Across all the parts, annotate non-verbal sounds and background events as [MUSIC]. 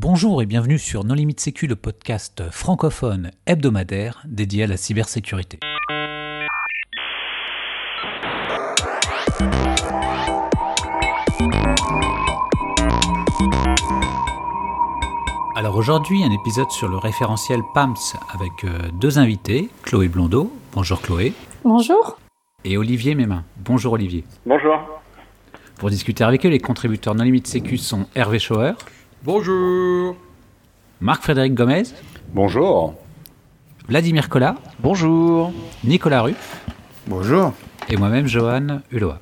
Bonjour et bienvenue sur Non Limite Sécu, le podcast francophone hebdomadaire dédié à la cybersécurité. Alors aujourd'hui, un épisode sur le référentiel PAMS avec euh, deux invités, Chloé Blondeau. Bonjour Chloé. Bonjour. Et Olivier Mémin. Bonjour Olivier. Bonjour. Pour discuter avec eux, les contributeurs Non Limite Sécu sont Hervé Schauer. Bonjour. Marc-Frédéric Gomez. Bonjour. Vladimir Collat. Bonjour. Nicolas Ruff. Bonjour. Et moi-même, Johan Hulot.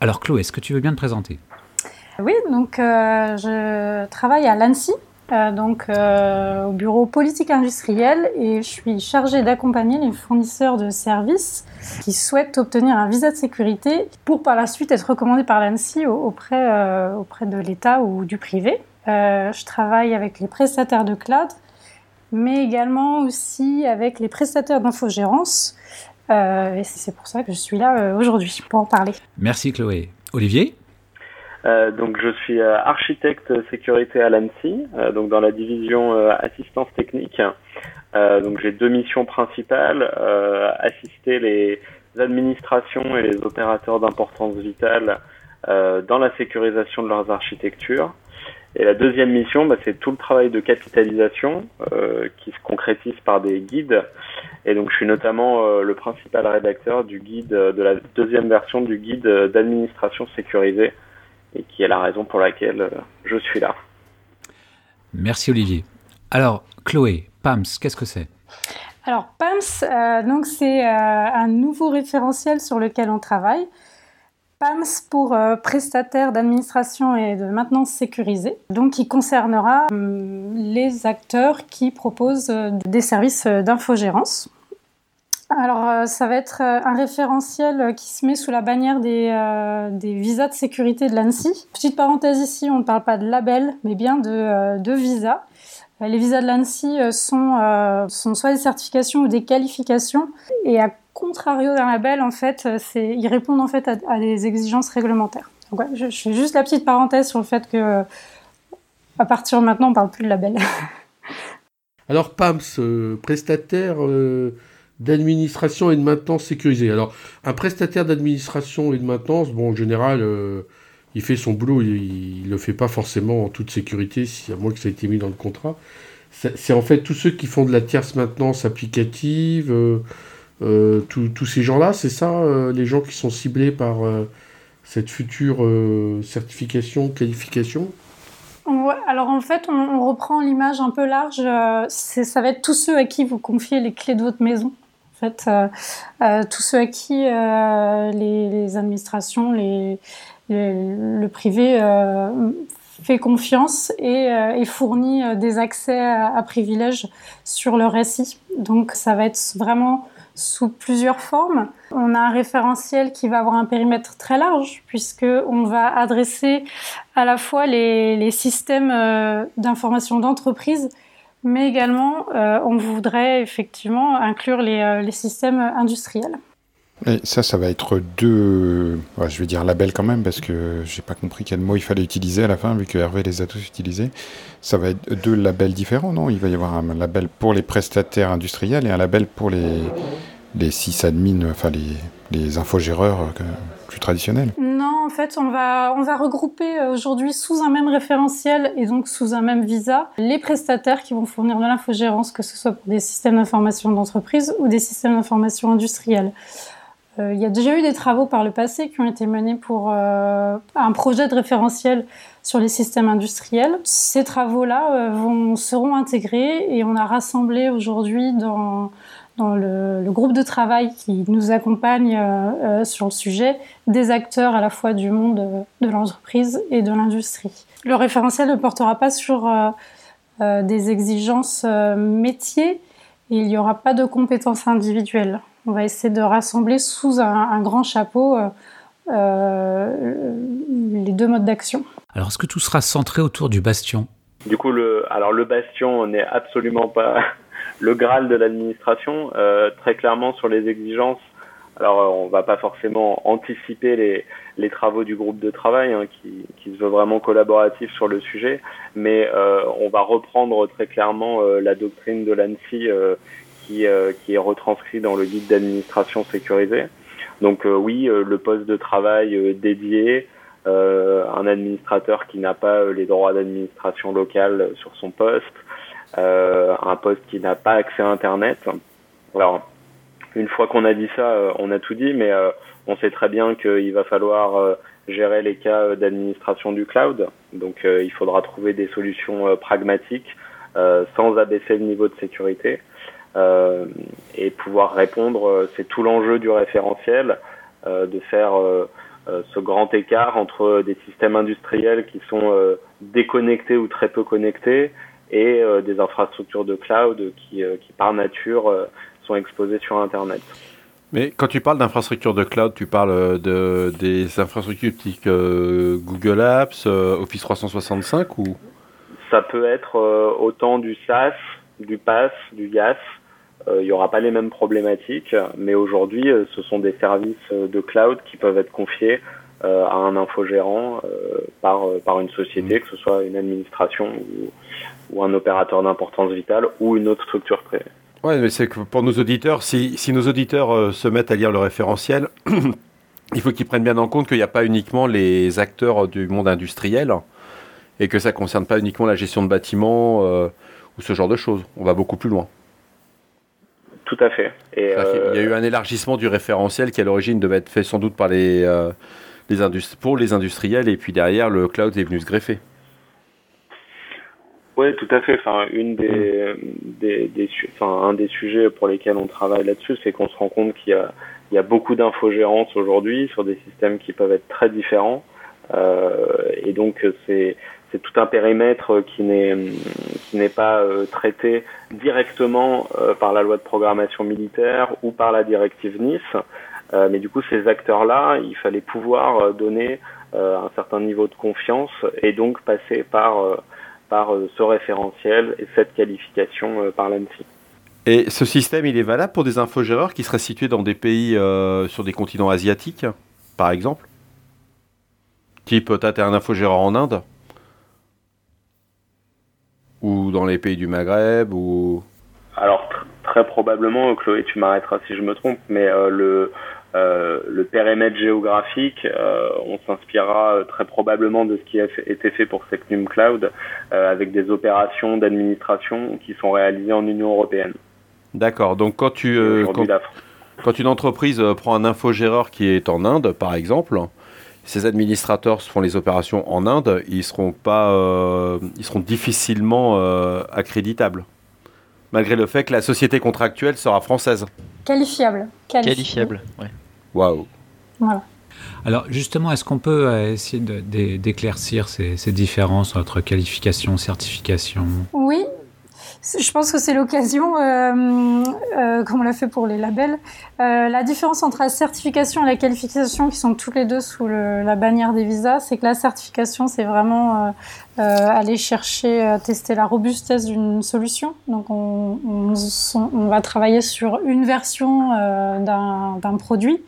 Alors Chloé, est-ce que tu veux bien te présenter? Oui, donc euh, je travaille à l'ANSI, euh, donc euh, au bureau politique industrielle, et je suis chargée d'accompagner les fournisseurs de services qui souhaitent obtenir un visa de sécurité pour par la suite être recommandés par l'ANSI auprès, auprès de l'État ou du privé. Je travaille avec les prestataires de cloud, mais également aussi avec les prestataires d'infogérance. et c'est pour ça que je suis là aujourd'hui pour en parler. Merci Chloé. Olivier? Euh, donc je suis euh, architecte sécurité à l'ANSI, euh, donc dans la division euh, assistance technique. donc j'ai deux missions principales assister les administrations et les opérateurs d'importance vitale dans la sécurisation de leurs architectures. Et la deuxième mission, bah, c'est tout le travail de capitalisation qui se concrétise par des guides. Et donc je suis notamment le principal rédacteur du guide de la deuxième version du guide d'administration sécurisée et qui est la raison pour laquelle euh, je suis là. Merci Olivier. Alors Chloé, PAMS, qu'est-ce que c'est? Alors PAMS, euh, donc c'est euh, un nouveau référentiel sur lequel on travaille. PAMS pour prestataire d'administration et de maintenance sécurisée, donc qui concernera hum, les acteurs qui proposent des services d'infogérance. Alors, euh, ça va être euh, un référentiel euh, qui se met sous la bannière des, visas de sécurité de l'ANSI. Petite parenthèse ici, on ne parle pas de label, mais bien de, de visas. Les visas de l'ANSI sont, sont soit des certifications ou des qualifications. Et à contrario d'un label, en fait, ils répondent en fait à, des exigences réglementaires. Je, fais juste la petite parenthèse sur le fait que à partir de maintenant, on parle plus de label. [LAUGHS] Alors, PAMS, prestataire d'administration et de maintenance sécurisée. Alors, un prestataire d'administration et de maintenance, bon, en général, euh, il fait son boulot, il ne le fait pas forcément en toute sécurité, si, à moins que ça ait été mis dans le contrat. C'est en fait tous ceux qui font de la tierce maintenance applicative, euh, euh, tous ces gens-là, c'est ça, les gens qui sont ciblés par cette future certification, qualification? Alors en fait, on, reprend l'image un peu large. ça va être tous ceux à qui vous confiez les clés de votre maison. En fait, euh, euh, tous ceux à qui euh, les, administrations, le privé fait confiance et, fournit des accès à, privilèges sur le récit. Donc ça va être vraiment sous plusieurs formes. On a un référentiel qui va avoir un périmètre très large puisque on va adresser à la fois les, les systèmes d'information d'entreprise mais également euh, on voudrait effectivement inclure les, euh, les systèmes industriels. Et ça, ça va être deux, je vais dire labels quand même, parce que j'ai pas compris quel mot il fallait utiliser à la fin, vu que Hervé les a tous utilisés. Ça va être deux labels différents, non? Il va y avoir un label pour les prestataires industriels et un label pour les, les sysadmins, enfin les, les infogéreurs euh, plus traditionnels Non, en fait, on va, on va regrouper euh, aujourd'hui sous un même référentiel et donc sous un même visa les prestataires qui vont fournir de l'infogérance, que ce soit pour des systèmes d'information d'entreprise ou des systèmes d'information industriels. Euh, il y a déjà eu des travaux par le passé qui ont été menés pour un projet de référentiel sur les systèmes industriels. Ces travaux-là vont seront intégrés et on a rassemblé aujourd'hui dans le, groupe de travail qui nous accompagne euh, euh, sur le sujet, des acteurs à la fois du monde euh, de l'entreprise et de l'industrie. Le référentiel ne portera pas sur euh, des exigences métiers, et il n'y aura pas de compétences individuelles. On va essayer de rassembler sous un, un grand chapeau les deux modes d'action. Alors, est-ce que tout sera centré autour du bastion? Du coup, le, alors le bastion n'est absolument pas [LAUGHS] le Graal de l'administration. Euh, très clairement, sur les exigences, Alors on va pas forcément anticiper les, les travaux du groupe de travail hein, qui, qui, se veut vraiment collaboratif sur le sujet, mais on va reprendre très clairement la doctrine de l'ANSI qui, qui est retranscrite dans le guide d'administration sécurisée. Donc oui, le poste de travail dédié, euh, un administrateur qui n'a pas les droits d'administration locale sur son poste, euh, un poste qui n'a pas accès à Internet. Alors, une fois qu'on a dit ça, euh, on a tout dit, mais on sait très bien qu'il va falloir gérer les cas d'administration du cloud. Donc, il faudra trouver des solutions pragmatiques sans abaisser le niveau de sécurité. Et pouvoir répondre, c'est tout l'enjeu du référentiel, de faire euh, ce grand écart entre des systèmes industriels qui sont euh, déconnectés ou très peu connectés et euh, des infrastructures de cloud qui, qui par nature sont exposées sur Internet. Mais quand tu parles d'infrastructures de cloud, tu parles de, des infrastructures type Google Apps, Office 365 ou? Ça peut être autant du SaaS, du PaaS, du IaaS, euh, il n'y aura pas les mêmes problématiques, mais aujourd'hui, euh, ce sont des services euh, de cloud qui peuvent être confiés à un infogérant par, par une société, mmh. que ce soit une administration ou, ou un opérateur d'importance vitale ou une autre structure privée. Ouais, mais c'est que pour nos auditeurs, si, si nos auditeurs se mettent à lire le référentiel, [CLEARS THROAT] il faut qu'ils prennent bien en compte qu'il n'y a pas uniquement les acteurs du monde industriel et que ça ne concerne pas uniquement la gestion de bâtiments ou ce genre de choses. On va beaucoup plus loin. Tout à fait. Et, Il y a eu un élargissement du référentiel qui à l'origine devait être fait sans doute par les, euh, les pour les industriels et puis derrière le cloud est venu se greffer. Oui, tout à fait. Enfin, une des, des, des, enfin, un des sujets pour lesquels on travaille là-dessus, c'est qu'on se rend compte qu'il y a, il y a beaucoup d'infogérance aujourd'hui sur des systèmes qui peuvent être très différents. Euh, et donc, c'est c'est tout un périmètre qui n'est qui n'est pas euh, traité directement euh, par la loi de programmation militaire ou par la directive Nice. Euh, mais du coup, ces acteurs-là, il fallait pouvoir donner un certain niveau de confiance et donc passer par par ce référentiel et cette qualification par l'ANSI. Et ce système, il est valable pour des infogéreurs qui seraient situés dans des pays sur des continents asiatiques, par exemple? Type, tu as un infogéreur en Inde? Ou dans les pays du Maghreb ou Alors très probablement, Chloé, tu m'arrêteras si je me trompe, mais euh, le euh, le périmètre géographique, euh, on s'inspirera très probablement de ce qui a été fait pour Secnum Cloud, avec des opérations d'administration qui sont réalisées en Union européenne. D'accord. Donc quand tu quand, quand, une entreprise prend un infogéreur qui est en Inde, par exemple, ces administrateurs font les opérations en Inde, ils seront pas, euh, ils seront difficilement euh, accréditables, malgré le fait que la société contractuelle sera française. Qualifiable. Qualifiable. Ouais. Waouh. Voilà. Alors justement, est-ce qu'on peut euh, essayer d'éclaircir ces, ces, différences entre qualification, certification? Oui, je pense que c'est l'occasion, euh, euh, comme on l'a fait pour les labels. Euh, la différence entre la certification et la qualification, qui sont toutes les deux sous le, la bannière des visas, c'est que la certification, c'est vraiment euh, euh aller chercher, tester la robustesse d'une solution. Donc, on, on, on, va travailler sur une version d'un produit.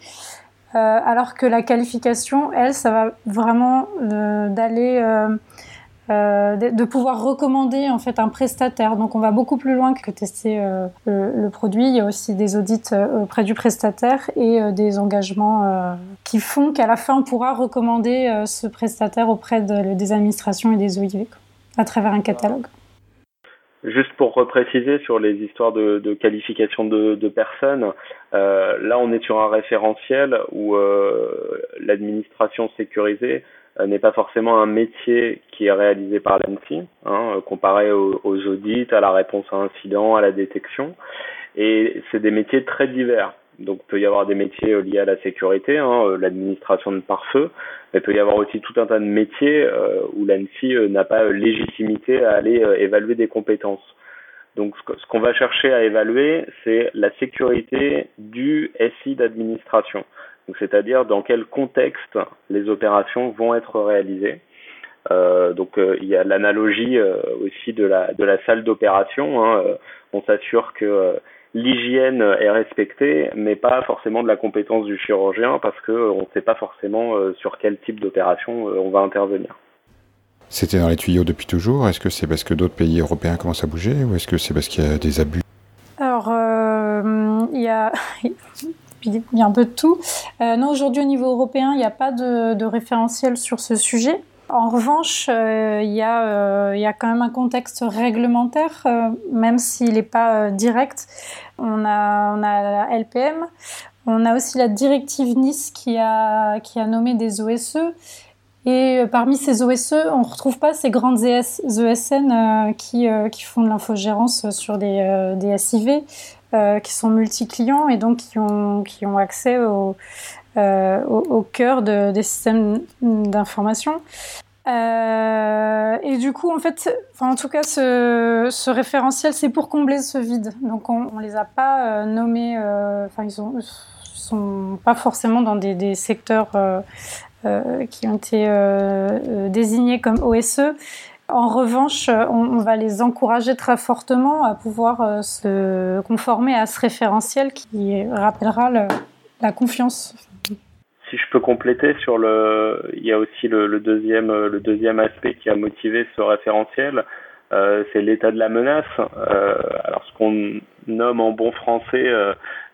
alors que la qualification, elle, ça va vraiment d'aller euh, de, pouvoir recommander en fait un prestataire. Donc on va beaucoup plus loin que tester euh, le, produit. Il y a aussi des audits euh, auprès du prestataire et des engagements qui font qu'à la fin on pourra recommander ce prestataire auprès de, des administrations et des OIV à travers un catalogue. Juste pour repréciser sur les histoires de, qualification de, personnes, là on est sur un référentiel où l'administration sécurisée euh, n'est pas forcément un métier qui est réalisé par l'ANSI, hein, euh, comparé aux, audits, à la réponse à incident, à la détection. Et c'est des métiers très divers. Donc il peut y avoir des métiers euh, liés à la sécurité, hein, l'administration de pare-feu, mais il peut y avoir aussi tout un tas de métiers où l'ANSI n'a pas légitimité à aller évaluer des compétences. Donc ce qu'on va chercher à évaluer, c'est la sécurité du SI d'administration c'est-à-dire dans quel contexte les opérations vont être réalisées. Euh, donc euh, il y a l'analogie euh, aussi de la de la salle d'opération. Hein, on s'assure que l'hygiène est respectée, mais pas forcément de la compétence du chirurgien parce qu'on ne sait pas forcément sur quel type d'opération on va intervenir. C'était dans les tuyaux depuis toujours Est-ce que c'est parce que d'autres pays européens commencent à bouger ou est-ce que c'est parce qu'il y a des abus? Alors, il y a il y a un peu de tout. Euh, non, aujourd'hui au niveau européen, il n'y a pas de, référentiel sur ce sujet. En revanche, euh, il, y a, euh, il y a quand même un contexte réglementaire, même s'il n'est pas direct. On a, on a la LPM, on a aussi la directive Nice qui a, qui a nommé des OSE. Et parmi ces OSE, on ne retrouve pas ces grandes ESN qui, qui font de l'infogérance sur des, SIV. Euh, qui sont multi-clients et donc qui ont, accès au, euh, cœur de, des systèmes d'information. Euh, et du coup, en fait, en tout cas, ce, référentiel, c'est pour combler ce vide. Donc, on, ne les a pas nommés. Enfin, ils ne sont pas forcément dans des secteurs qui ont été désignés comme OSE. En revanche, on, va les encourager très fortement à pouvoir euh, se conformer à ce référentiel qui rappellera la confiance. Si je peux compléter sur le, il y a aussi le, deuxième, le deuxième aspect qui a motivé ce référentiel, euh, c'est l'état de la menace. Euh, alors ce qu'on nomme en bon français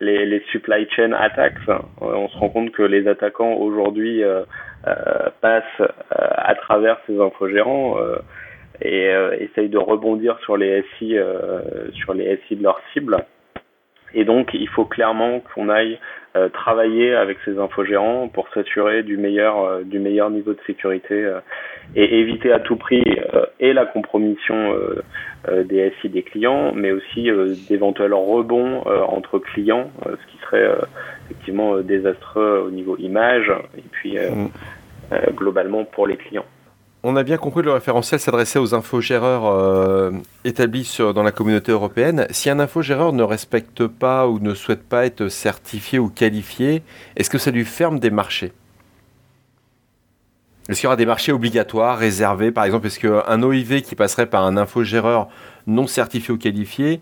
les, les, supply chain attacks, on se rend compte que les attaquants aujourd'hui passent à travers ces infogérants et euh, essayent de rebondir sur les SI, euh, sur les SI de leur cible. Et donc, il faut clairement qu'on aille euh, travailler avec ces infogérants pour s'assurer du meilleur, du meilleur niveau de sécurité et éviter à tout prix et la compromission des SI des clients, mais aussi d'éventuels rebonds entre clients, ce qui serait effectivement désastreux au niveau image et puis mmh. globalement pour les clients on a bien compris que le référentiel s'adressait aux infogéreurs euh, établis dans la communauté européenne. Si un infogéreur ne respecte pas ou ne souhaite pas être certifié ou qualifié, est-ce que ça lui ferme des marchés? Est-ce qu'il y aura des marchés obligatoires, réservés? Par exemple, est-ce qu'un OIV qui passerait par un infogéreur non certifié ou qualifié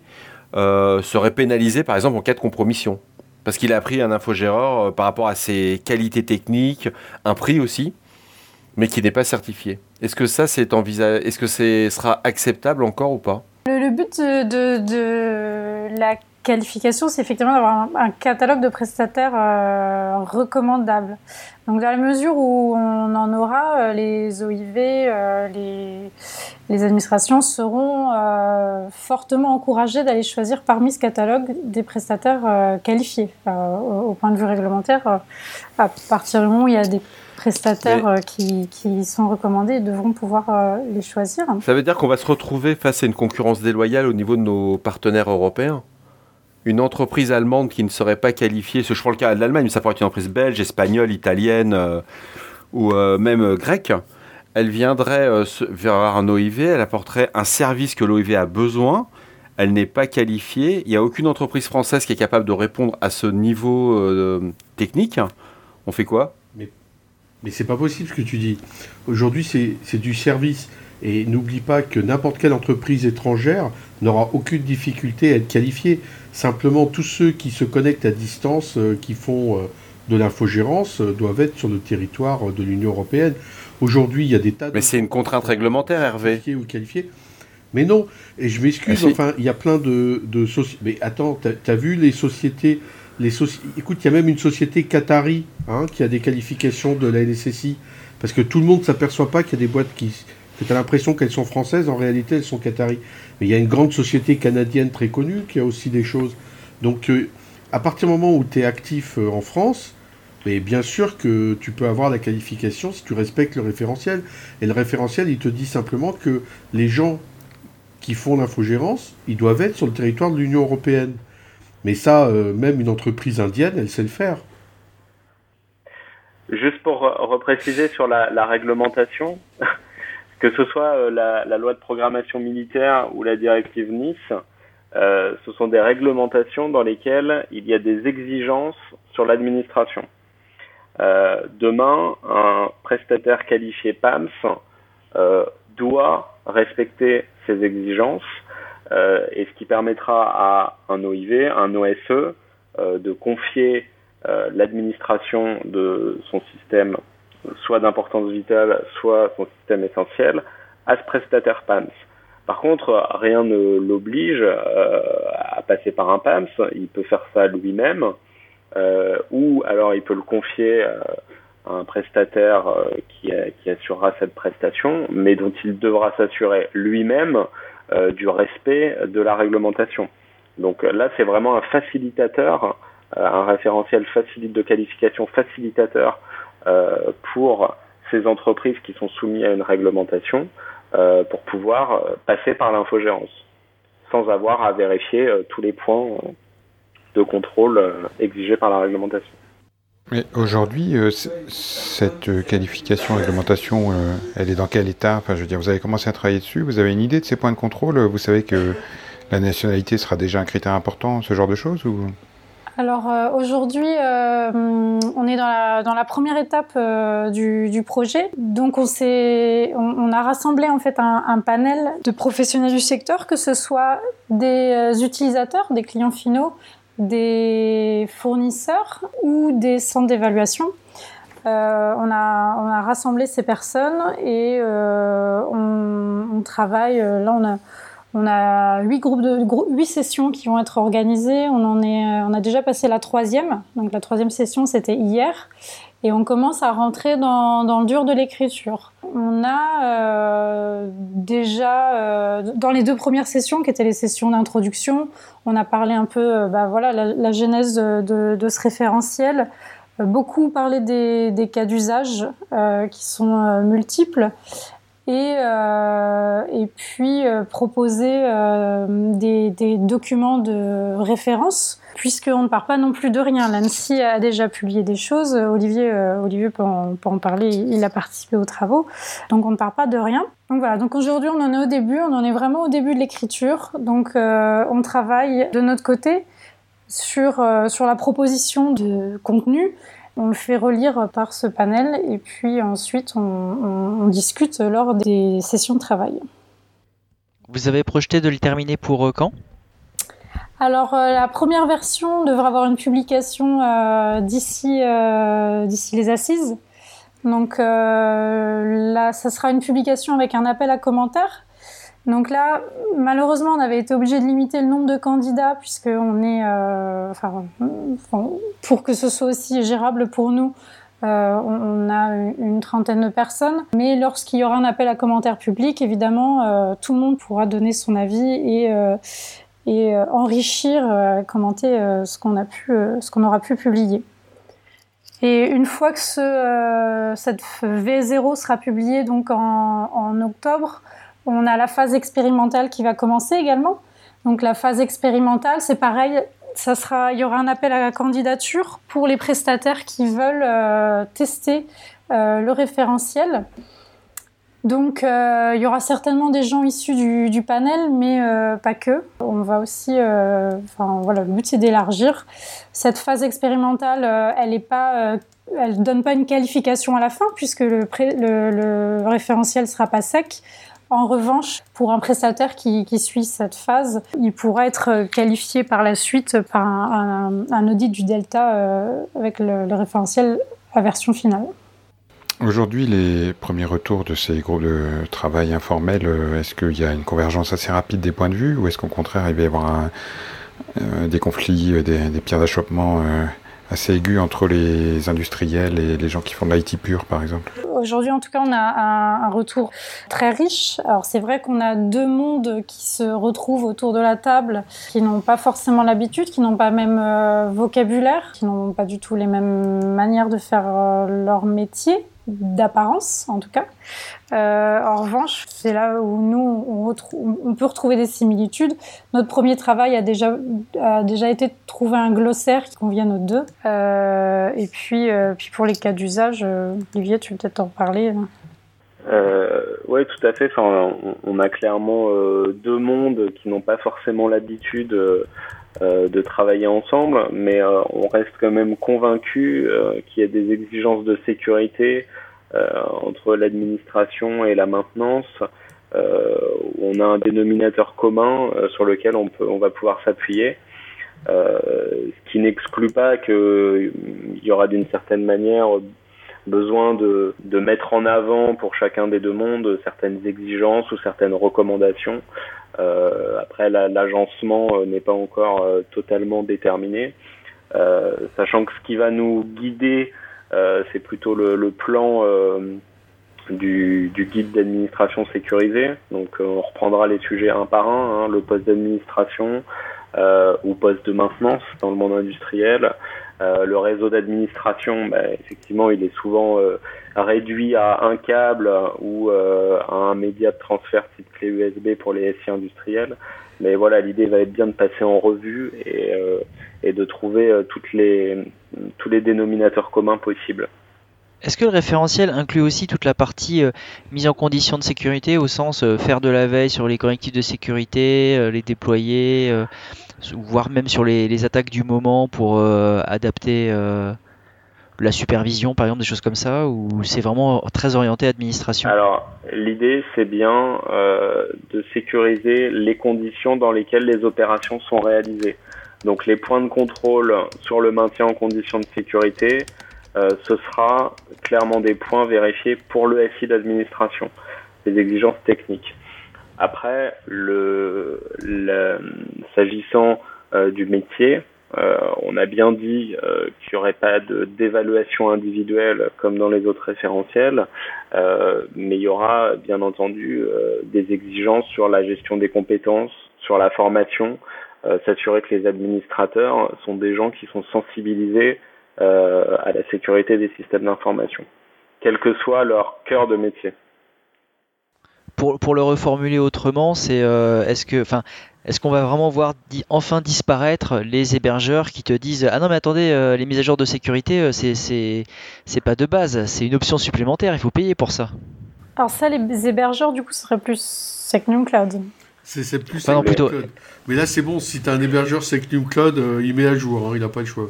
euh, serait pénalisé, par exemple, en cas de compromission? Parce qu'il a pris un infogéreur euh, par rapport à ses qualités techniques, un prix aussi mais qui n'est pas certifié. Est-ce que ça, c'est envisage... Est-ce que ce sera acceptable encore ou pas? Le, but de, la qualification, c'est effectivement d'avoir un, catalogue de prestataires euh, recommandables. Donc, dans la mesure où on en aura, euh, les OIV, euh, les, administrations seront fortement encouragées d'aller choisir parmi ce catalogue des prestataires qualifiés. Au, point de vue réglementaire, à partir du moment où il y a des prestataires euh, qui, qui, sont recommandés devront pouvoir euh, les choisir. Ça veut dire qu'on va se retrouver face à une concurrence déloyale au niveau de nos partenaires européens. Une entreprise allemande qui ne serait pas qualifiée, je prends le cas de l'Allemagne, mais ça pourrait être une entreprise belge, espagnole, italienne euh, ou même grecque, elle viendrait vers un OIV, elle apporterait un service que l'OIV a besoin, elle n'est pas qualifiée, il n'y a aucune entreprise française qui est capable de répondre à ce niveau technique. On fait quoi? Mais c'est pas possible ce que tu dis. Aujourd'hui, c'est du service. Et n'oublie pas que n'importe quelle entreprise étrangère n'aura aucune difficulté à être qualifiée. Simplement, tous ceux qui se connectent à distance, euh, qui font euh, de l'infogérance, euh, doivent être sur le territoire de l'Union européenne. Aujourd'hui, il y a des tas de... Mais c'est une contrainte réglementaire, Hervé. Ou qualifié. Mais non, et je m'excuse, enfin, il y a plein de, de sociétés... Mais attends, t'as as vu les sociétés Écoute, il y a même une société qatari hein, qui a des qualifications de la NSSI. Parce que tout le monde ne s'aperçoit pas qu'il y a des boîtes qui. Tu as l'impression qu'elles sont françaises, en réalité elles sont qatari. Mais il y a une grande société canadienne très connue qui a aussi des choses. Donc, euh, à partir du moment où tu es actif euh, en France, bien sûr que tu peux avoir la qualification si tu respectes le référentiel. Et le référentiel, il te dit simplement que les gens qui font l'infogérance, ils doivent être sur le territoire de l'Union européenne. Mais ça, euh, même une entreprise indienne, elle sait le faire. Juste pour repréciser sur la, réglementation, [LAUGHS] que ce soit euh, la, loi de programmation militaire ou la directive Nice, euh, ce sont des réglementations dans lesquelles il y a des exigences sur l'administration. demain, un prestataire qualifié PAMS doit respecter ces exigences et ce qui permettra à un OIV, un OSE, de confier l'administration de son système, soit d'importance vitale, soit son système essentiel, à ce prestataire PAMS. Par contre, rien ne l'oblige à passer par un PAMS. Il peut faire ça lui-même, ou alors il peut le confier un prestataire euh, qui, assurera cette prestation, mais dont il devra s'assurer lui-même euh, du respect de la réglementation. Donc là, c'est vraiment un facilitateur, euh, un référentiel facilite de qualification facilitateur pour ces entreprises qui sont soumises à une réglementation pour pouvoir passer par l'infogérance sans avoir à vérifier tous les points de contrôle exigés par la réglementation. Mais aujourd'hui, euh, cette qualification, réglementation, euh, elle est dans quel état? Enfin, je veux dire, vous avez commencé à travailler dessus, vous avez une idée de ces points de contrôle? Vous savez que la nationalité sera déjà un critère important, ce genre de choses alors euh, aujourd'hui, on est dans la, première étape du, projet. Donc on, on, on, a rassemblé en fait un, panel de professionnels du secteur, que ce soit des utilisateurs, des clients finaux, des fournisseurs ou des centres d'évaluation. Euh, on, a, on a rassemblé ces personnes et euh, on, on, travaille. Euh, là, on a, on a huit groupes de huit sessions qui vont être organisées. On en est, on a déjà passé la troisième. Donc la troisième session, c'était hier et on commence à rentrer dans, dans le dur de l'écriture. On a euh, déjà, euh, dans les deux premières sessions, qui étaient les sessions d'introduction, on a parlé un peu, euh, bah, voilà, la, la genèse de, de, ce référentiel, euh, beaucoup parlé des, des cas d'usage euh, qui sont multiples, et, et puis proposer des, des documents de référence puisqu'on ne part pas non plus de rien. L'ANSI a déjà publié des choses. Olivier, euh, Olivier peut en, en, parler, il a participé aux travaux. Donc on ne part pas de rien. Donc voilà, donc aujourd'hui on en est au début, on en est vraiment au début de l'écriture. Donc euh, on travaille de notre côté sur, euh, sur la proposition de contenu. On le fait relire par ce panel et puis ensuite on, on, on discute lors des sessions de travail. Vous avez projeté de le terminer pour euh, quand? Alors euh, la première version devrait avoir une publication euh, d'ici euh, d'ici les assises. Donc là, ça sera une publication avec un appel à commentaires. Donc là, malheureusement, on avait été obligé de limiter le nombre de candidats puisque on est, euh, enfin, pour que ce soit aussi gérable pour nous, euh, on, a une trentaine de personnes. Mais lorsqu'il y aura un appel à commentaires public, évidemment, euh, tout le monde pourra donner son avis et, enrichir, commenter ce qu'on aura pu publier. Et une fois que ce, cette V0 sera publiée donc en, octobre, on a la phase expérimentale qui va commencer également. Donc la phase expérimentale, c'est pareil, ça sera, il y aura un appel à la candidature pour les prestataires qui veulent euh, tester euh, le référentiel. Donc euh, il y aura certainement des gens issus du, panel, mais pas que. On va aussi, enfin voilà, le but c'est d'élargir. Cette phase expérimentale, elle pas, elle donne pas une qualification à la fin puisque le, le, référentiel sera pas sec. En revanche, pour un prestataire qui, suit cette phase, il pourra être qualifié par la suite par un, audit du delta euh, avec le, référentiel à version finale. Aujourd'hui, les premiers retours de ces groupes de travail informels, euh, est-ce qu'il y a une convergence assez rapide des points de vue ou est-ce qu'au contraire, il va y avoir euh, des conflits, euh, des, pierres d'achoppement euh, assez aigus entre les industriels et les gens qui font de l'IT pur, par exemple Aujourd'hui, en tout cas, on a un, un retour très riche. Alors, c'est vrai qu'on a deux mondes qui se retrouvent autour de la table, qui n'ont pas forcément l'habitude, qui n'ont pas même euh, vocabulaire, qui n'ont pas du tout les mêmes manières de faire euh, leur métier d'apparence en tout cas. Euh, en revanche, c'est là où nous on, peut retrouver des similitudes. Notre premier travail a déjà a déjà été de trouver un glossaire qui convienne aux deux. Euh, et puis euh, puis pour les cas d'usage, Olivier, tu peux peut-être en parler. Euh, oui, tout à fait. Enfin, on, a clairement deux mondes qui n'ont pas forcément l'habitude de travailler ensemble, mais on reste quand même convaincu qu'il y a des exigences de sécurité entre l'administration et la maintenance on a un dénominateur commun sur lequel on peut, on va pouvoir s'appuyer. ce qui n'exclut pas qu'il y aura d'une certaine manière besoin de, de mettre en avant pour chacun des deux mondes certaines exigences ou certaines recommandations. Euh, après, l'agencement euh, n'est pas encore euh, totalement déterminé, sachant que ce qui va nous guider, c'est plutôt le, plan du, du, guide d'administration sécurisée. Donc, on reprendra les sujets un par un, hein, le poste d'administration ou poste de maintenance dans le monde industriel, euh, le réseau d'administration, bah, effectivement, il est souvent euh, réduit à un câble ou euh, à un média de transfert type clé USB pour les SI industriels. Mais voilà, l'idée va être bien de passer en revue et, et de trouver toutes les, tous les dénominateurs communs possibles. Est-ce que le référentiel inclut aussi toute la partie mise en condition de sécurité au sens faire de la veille sur les correctifs de sécurité, les déployer, voire même sur les, attaques du moment pour euh, adapter euh, la supervision, par exemple, des choses comme ça, ou c'est vraiment très orienté administration? Alors, l'idée, c'est bien euh, de sécuriser les conditions dans lesquelles les opérations sont réalisées. Donc, les points de contrôle sur le maintien en conditions de sécurité, ce sera clairement des points vérifiés pour le SI d'administration, les exigences techniques. Après, s'agissant euh, du métier, euh, on a bien dit euh, qu'il n'y aurait pas d'évaluation individuelle comme dans les autres référentiels, mais il y aura bien entendu des exigences sur la gestion des compétences, sur la formation, s'assurer que les administrateurs sont des gens qui sont sensibilisés à la sécurité des systèmes d'information, quel que soit leur cœur de métier pour, le reformuler autrement, c'est euh, est-ce que, enfin, est-ce qu'on va vraiment voir enfin disparaître les hébergeurs qui te disent ah non mais attendez euh, les mises à jour de sécurité euh, c'est c'est pas de base c'est une option supplémentaire il faut payer pour ça. Alors ça les hébergeurs du coup ce serait plus Secnum Cloud. C'est plus Secnum plutôt... Cloud. Mais là c'est bon si tu as un hébergeur Secnum Cloud il met à jour hein, il n'a pas le choix.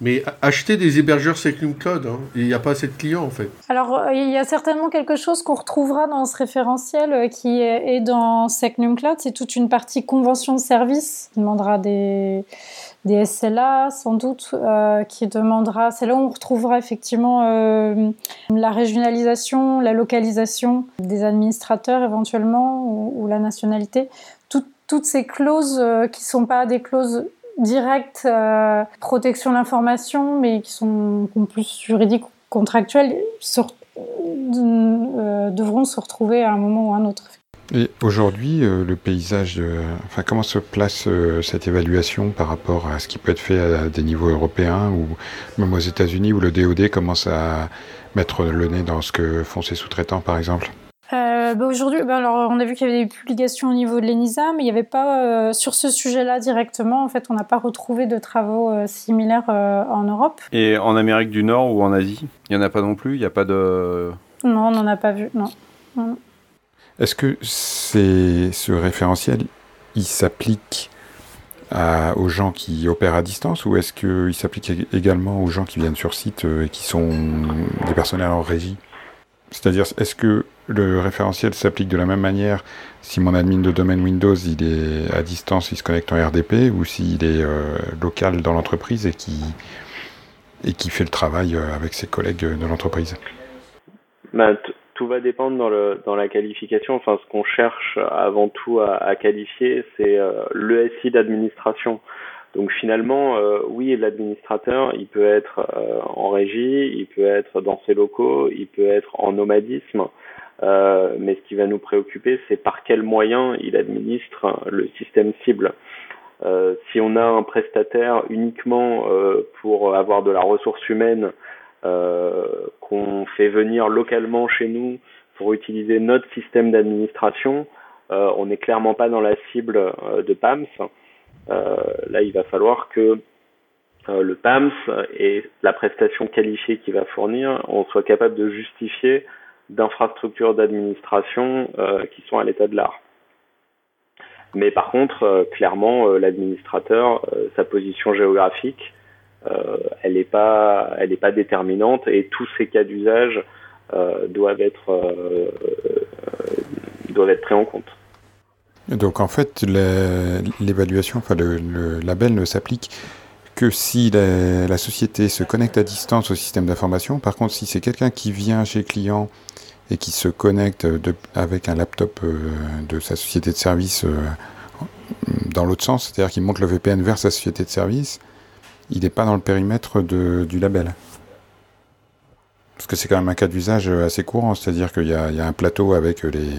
Mais acheter des hébergeurs Secnum Cloud, hein, il n'y a pas assez de clients en fait. Alors euh, il y a certainement quelque chose qu'on retrouvera dans ce référentiel euh, qui est dans Secnum Cloud, c'est toute une partie convention de service qui demandera des, des SLA sans doute, euh, qui demandera, c'est là où on retrouvera effectivement la régionalisation, la localisation des administrateurs éventuellement ou, la nationalité. toutes ces clauses qui ne sont pas des clauses direct euh, protection de l'information, mais qui sont plus juridiques ou contractuels, euh, devront se retrouver à un moment ou à un autre. Et aujourd'hui, euh, le paysage, enfin, comment se place cette évaluation par rapport à ce qui peut être fait à des niveaux européens ou même aux États-Unis où le DoD commence à mettre le nez dans ce que font ses sous-traitants, par exemple? Euh, bah, aujourd'hui, bah, alors on a vu qu'il y avait des publications au niveau de l'ENISA, mais il n'y avait pas euh, sur ce sujet-là directement. En fait, on n'a pas retrouvé de travaux euh, similaires en Europe. Et en Amérique du Nord ou en Asie, il n'y en a pas non plus. Il n'y a pas de. Non, on n'en a pas vu. Non. Est-ce que c'est ce référentiel, il s'applique aux gens qui opèrent à distance ou est-ce qu'il s'applique également aux gens qui viennent sur site et qui sont des personnels en régie? C'est-à-dire, est-ce que le référentiel s'applique de la même manière si mon admin de domaine Windows il est à distance, il se connecte en RDP, ou s'il est euh, local dans l'entreprise et qui, et qui fait le travail euh, avec ses collègues de l'entreprise bah, Tout va dépendre dans, le, dans la qualification. Enfin, ce qu'on cherche avant tout à, qualifier, c'est euh, le SI d'administration. Donc finalement, oui, l'administrateur, il peut être en régie, il peut être dans ses locaux, il peut être en nomadisme. Euh, mais ce qui va nous préoccuper, c'est par quels moyens il administre le système cible. Euh, si on a un prestataire uniquement euh, pour avoir de la ressource humaine qu'on fait venir localement chez nous pour utiliser notre système d'administration, on n'est clairement pas dans la cible de PAMS. là, il va falloir que le PAMS et la prestation qualifiée qu'il va fournir, on soit capable de justifier d'infrastructures d'administration euh, qui sont à l'état de l'art. Mais par contre, euh, clairement, euh, l'administrateur, sa position géographique, elle n'est pas, elle pas déterminante et tous ces cas d'usage doivent être doivent être pris en compte. Donc en fait, l'évaluation, enfin le, label ne s'applique que si la, société se connecte à distance au système d'information. Par contre, si c'est quelqu'un qui vient chez le client et qui se connecte avec un laptop euh, de sa société de service euh, dans l'autre sens, c'est-à-dire qu'il monte le VPN vers sa société de service, il n'est pas dans le périmètre du label. Parce que c'est quand même un cas d'usage assez courant, c'est-à-dire qu'il y, a un plateau avec les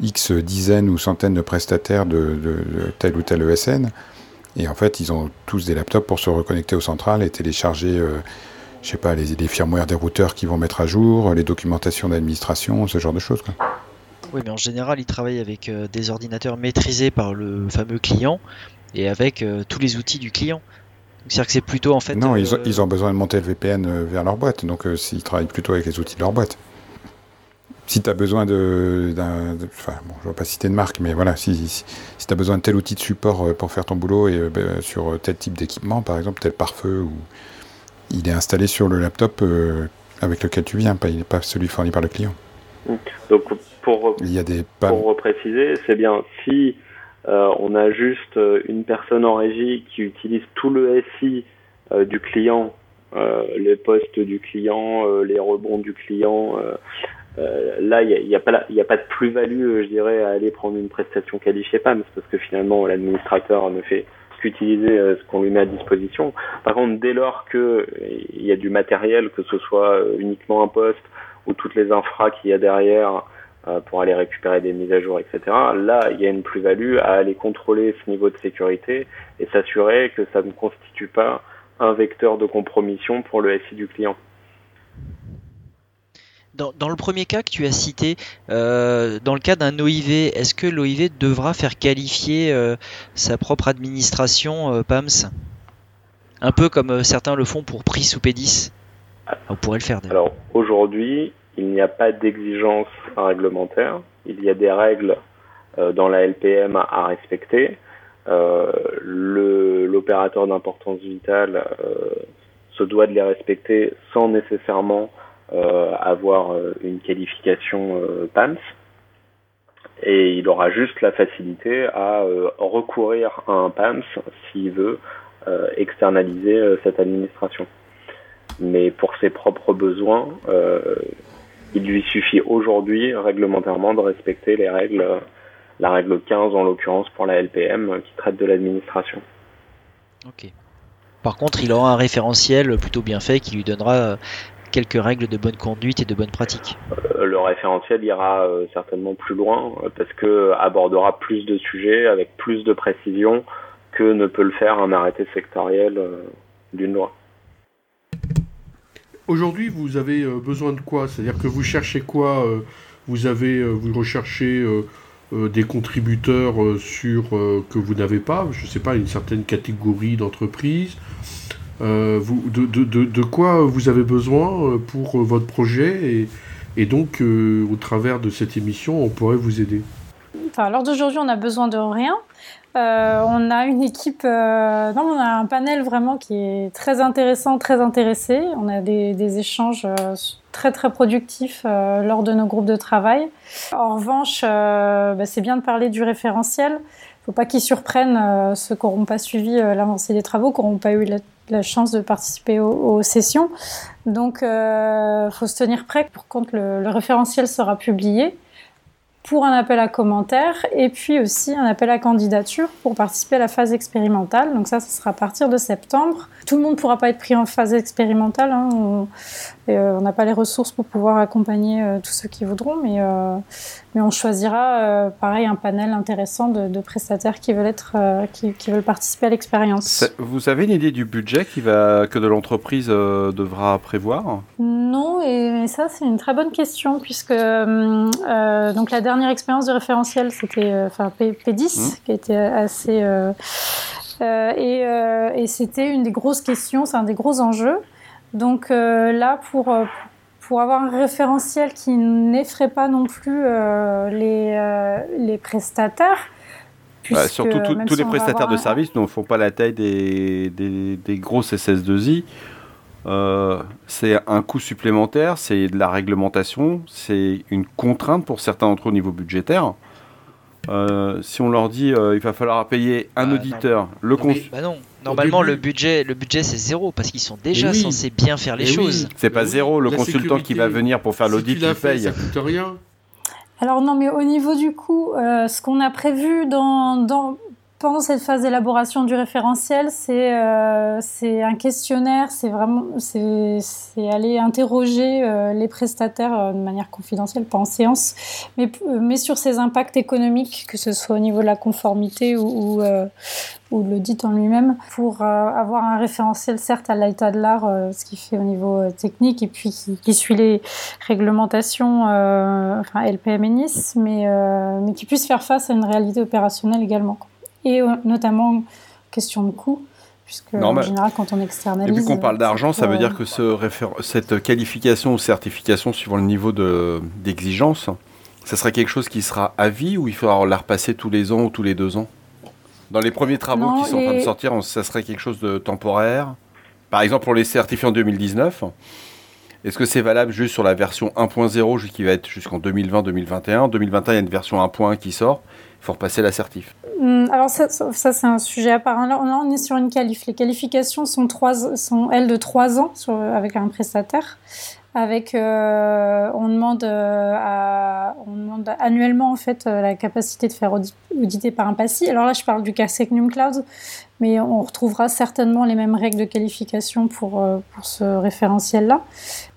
X dizaines ou centaines de prestataires de, tel ou tel ESN, et en fait ils ont tous des laptops pour se reconnecter au central et télécharger, euh, je sais pas, les, les firmware des routeurs qui vont mettre à jour, les documentations d'administration, ce genre de choses. Quoi. Oui, mais en général, ils travaillent avec euh, des ordinateurs maîtrisés par le fameux client et avec euh, tous les outils du client. C'est-à-dire que c'est plutôt en fait. Non, ils, ont, ils, ont, besoin de monter le VPN vers leur boîte, donc s'ils travaillent plutôt avec les outils de leur boîte. Si tu as besoin de. Enfin, bon, je ne vais pas citer de marque, mais voilà, si, si, tu as besoin de tel outil de support pour faire ton boulot et ben, sur tel type d'équipement, par exemple, tel pare-feu, ou... il est installé sur le laptop avec lequel tu viens, pas, il n'est pas celui fourni par le client. Donc pour, Il y a des pour repréciser, c'est bien si euh, on a juste euh, une personne en régie qui utilise tout le SI euh, du client, les postes du client, les rebonds du client. Là, il n'y a, pas, a pas de plus-value, je dirais, à aller prendre une prestation qualifiée PAMS, parce que finalement, l'administrateur ne fait qu'utiliser ce qu'on lui met à disposition. Par contre, dès lors qu'il y a du matériel, que ce soit uniquement un poste ou toutes les infras qu'il y a derrière euh, pour aller récupérer des mises à jour, etc. Là, il y a une plus-value à aller contrôler ce niveau de sécurité et s'assurer que ça ne constitue pas un vecteur de compromission pour le SI du client. Dans, le premier cas que tu as cité, euh, dans le cas d'un OIV, est-ce que l'OIV devra faire qualifier euh, sa propre administration PAMS Un peu comme certains le font pour PRIS ou P10 on pourrait le faire. Alors aujourd'hui, il n'y a pas d'exigence réglementaire. Il y a des règles euh, dans la LPM à respecter. Euh, l'opérateur d'importance vitale euh, se doit de les respecter sans nécessairement avoir une qualification PAMS. Et il aura juste la facilité à recourir à un PAMS s'il veut externaliser cette administration mais pour ses propres besoins, euh, il lui suffit aujourd'hui réglementairement de respecter les règles, la règle 15 en l'occurrence pour la LPM qui traite de l'administration. Ok. Par contre, il aura un référentiel plutôt bien fait qui lui donnera quelques règles de bonne conduite et de bonne pratique. Euh, le référentiel ira euh, certainement plus loin parce que abordera plus de sujets avec plus de précision que ne peut le faire un arrêté sectoriel d'une loi. Aujourd'hui, vous avez euh, besoin de quoi? C'est-à-dire que vous cherchez quoi euh, Vous avez, euh, vous recherchez des contributeurs sur que vous n'avez pas, je ne sais pas, une certaine catégorie d'entreprises. Vous, de, quoi vous avez besoin pour votre projet et, donc au travers de cette émission, on pourrait vous aider? Enfin, lors d'aujourd'hui, on n'a besoin de rien. Euh, on a une équipe, euh, non, on a un panel vraiment qui est très intéressant, très intéressé. On a des, échanges euh, très très productifs lors de nos groupes de travail. En revanche, bah, c'est bien de parler du référentiel. Il faut pas qu'ils surprennent ceux qui n'auront pas suivi l'avancée des travaux, qui n'auront pas eu la, chance de participer aux, sessions. Donc, il faut se tenir prêt pour quand le référentiel sera publié pour un appel à commentaires et puis aussi un appel à candidature pour participer à la phase expérimentale. Donc ça, ce sera à partir de septembre. Tout le monde ne pourra pas être pris en phase expérimentale. Hein. Euh, on n'a pas les ressources pour pouvoir accompagner euh, tous ceux qui voudront, mais, euh, mais on choisira, pareil, un panel intéressant de, prestataires qui veulent, être, qui, veulent participer à l'expérience. Vous avez une idée du budget qui va, que de l'entreprise devra prévoir? Non, et, ça, c'est une très bonne question, puisque donc la dernière expérience de référentiel, c'était enfin P10, mmh. qui était assez... et, et c'était une des grosses questions, c'est un des gros enjeux. Donc euh, là, pour, euh, pour avoir un référentiel qui n'effraie pas non plus euh, les, les prestataires, bah, surtout tous les prestataires de services ne font pas la taille des, des, des grosses SS2I. c'est un coût supplémentaire, c'est de la réglementation, c'est une contrainte pour certains d'entre eux au niveau budgétaire. Si on leur dit il va falloir payer un bah, auditeur, le non, bah non, normalement le budget, le budget c'est zéro parce qu'ils sont déjà censés bien faire les choses. C'est pas zéro, le consultant qui va venir pour faire l'audit, il paye. Ça coûte rien. Alors non, mais au niveau du coût, ce qu'on a prévu dans, dans, pendant cette phase d'élaboration du référentiel, c'est euh, un questionnaire, c'est vraiment c'est aller interroger euh, les prestataires euh, de manière confidentielle, pas en séance, mais, mais sur ces impacts économiques, que ce soit au niveau de la conformité ou, ou, ou de l'audit en lui-même, pour avoir un référentiel certes à l'état de l'art, ce qui fait au niveau technique, et puis qui, qui suit les réglementations, enfin LPM et NIS, mais, mais qui puisse faire face à une réalité opérationnelle également et euh, notamment question de coût. Puisque en général, quand on externalise. Et vu qu'on parle d'argent, ça veut dire que ce cette qualification ou certification, suivant le niveau d'exigence, ça serait quelque chose qui sera à vie ou il faudra la repasser tous les ans ou tous les deux ans? Dans les premiers travaux qui sont en train de sortir, ça serait quelque chose de temporaire? Par exemple, pour les certifiés en 2019, est-ce que c'est valable juste sur la version 1.0 qui va être jusqu'en 2020-2021 En 2021, il y a une version 1.1 qui sort faut repasser l'assertif. Hmm, alors ça, ça c'est un sujet à part. Là, on est sur une qualif. Les qualifications sont, trois, elles de 3 ans sur, avec un prestataire. Avec, euh, on, demande euh, à, on demande annuellement en fait euh, la capacité de faire auditer par un PASSI. Alors là, je parle du cas Secnum Cloud, mais on retrouvera certainement les mêmes règles de qualification pour, pour ce référentiel-là.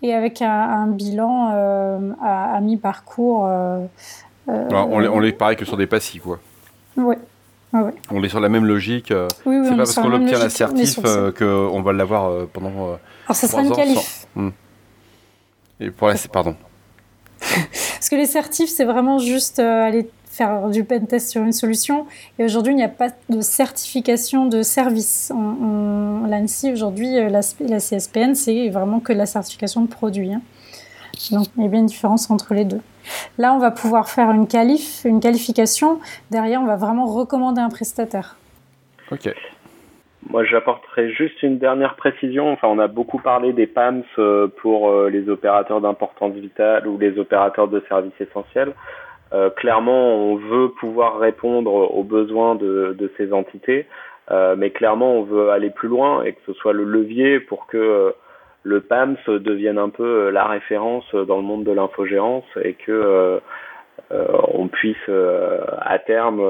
Et avec un, un bilan à, à mi-parcours euh, on, on les pareil que sur des passifs, quoi. Oui. On est sur la même logique. Euh, oui, c'est pas parce qu'on obtient l'assertif euh, qu'on va l'avoir pendant. Alors, ça sera une qualif. Hmm. Et pour la... Pardon. [LAUGHS] parce que les certifs, c'est vraiment juste aller faire du pen test sur une solution. Et aujourd'hui, il n'y a pas de certification de service. L'ANSI, aujourd'hui, la, la, CSPN, c'est vraiment que la certification de produit. Hein. Donc, il y a bien une différence entre les deux. Là, on va pouvoir faire une qualif, une qualification. Derrière, on va vraiment recommander un prestataire. Ok. Moi, j'apporterai juste une dernière précision. Enfin, on a beaucoup parlé des PAMS euh, pour euh, les opérateurs d'importance vitale ou les opérateurs de services essentiels. Euh, clairement, on veut pouvoir répondre aux besoins de, de ces entités, euh, mais clairement, on veut aller plus loin et que ce soit le levier pour que le PAMS devienne un peu euh, la référence dans le monde de l'infogérance et que euh, euh, on puisse à terme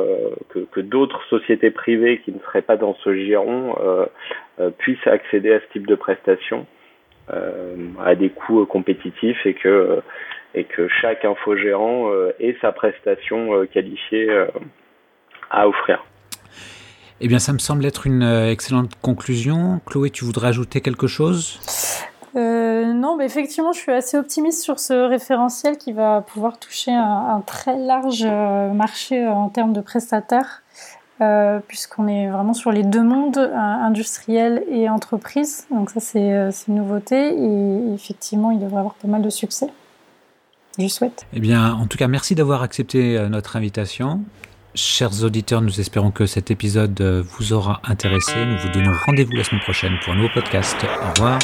que, d'autres sociétés privées qui ne seraient pas dans ce giron puissent accéder à ce type de prestations à des coûts compétitifs et que et que chaque infogérant ait sa prestation qualifiée à offrir. Eh bien, ça me semble être une euh, excellente conclusion. Chloé, tu voudrais ajouter quelque chose? Euh, non, mais effectivement, je suis assez optimiste sur ce référentiel qui va pouvoir toucher un, très large euh, marché en termes de prestataires, puisqu'on est vraiment sur les deux mondes, industriel et entreprise. Donc ça, c'est une nouveauté et effectivement, il devrait avoir pas mal de succès. Je souhaite. Eh bien, en tout cas, merci d'avoir accepté notre invitation. Chers auditeurs, nous espérons que cet épisode euh, vous aura intéressé. Nous vous donnons rendez-vous la semaine prochaine pour un nouveau podcast. Au revoir.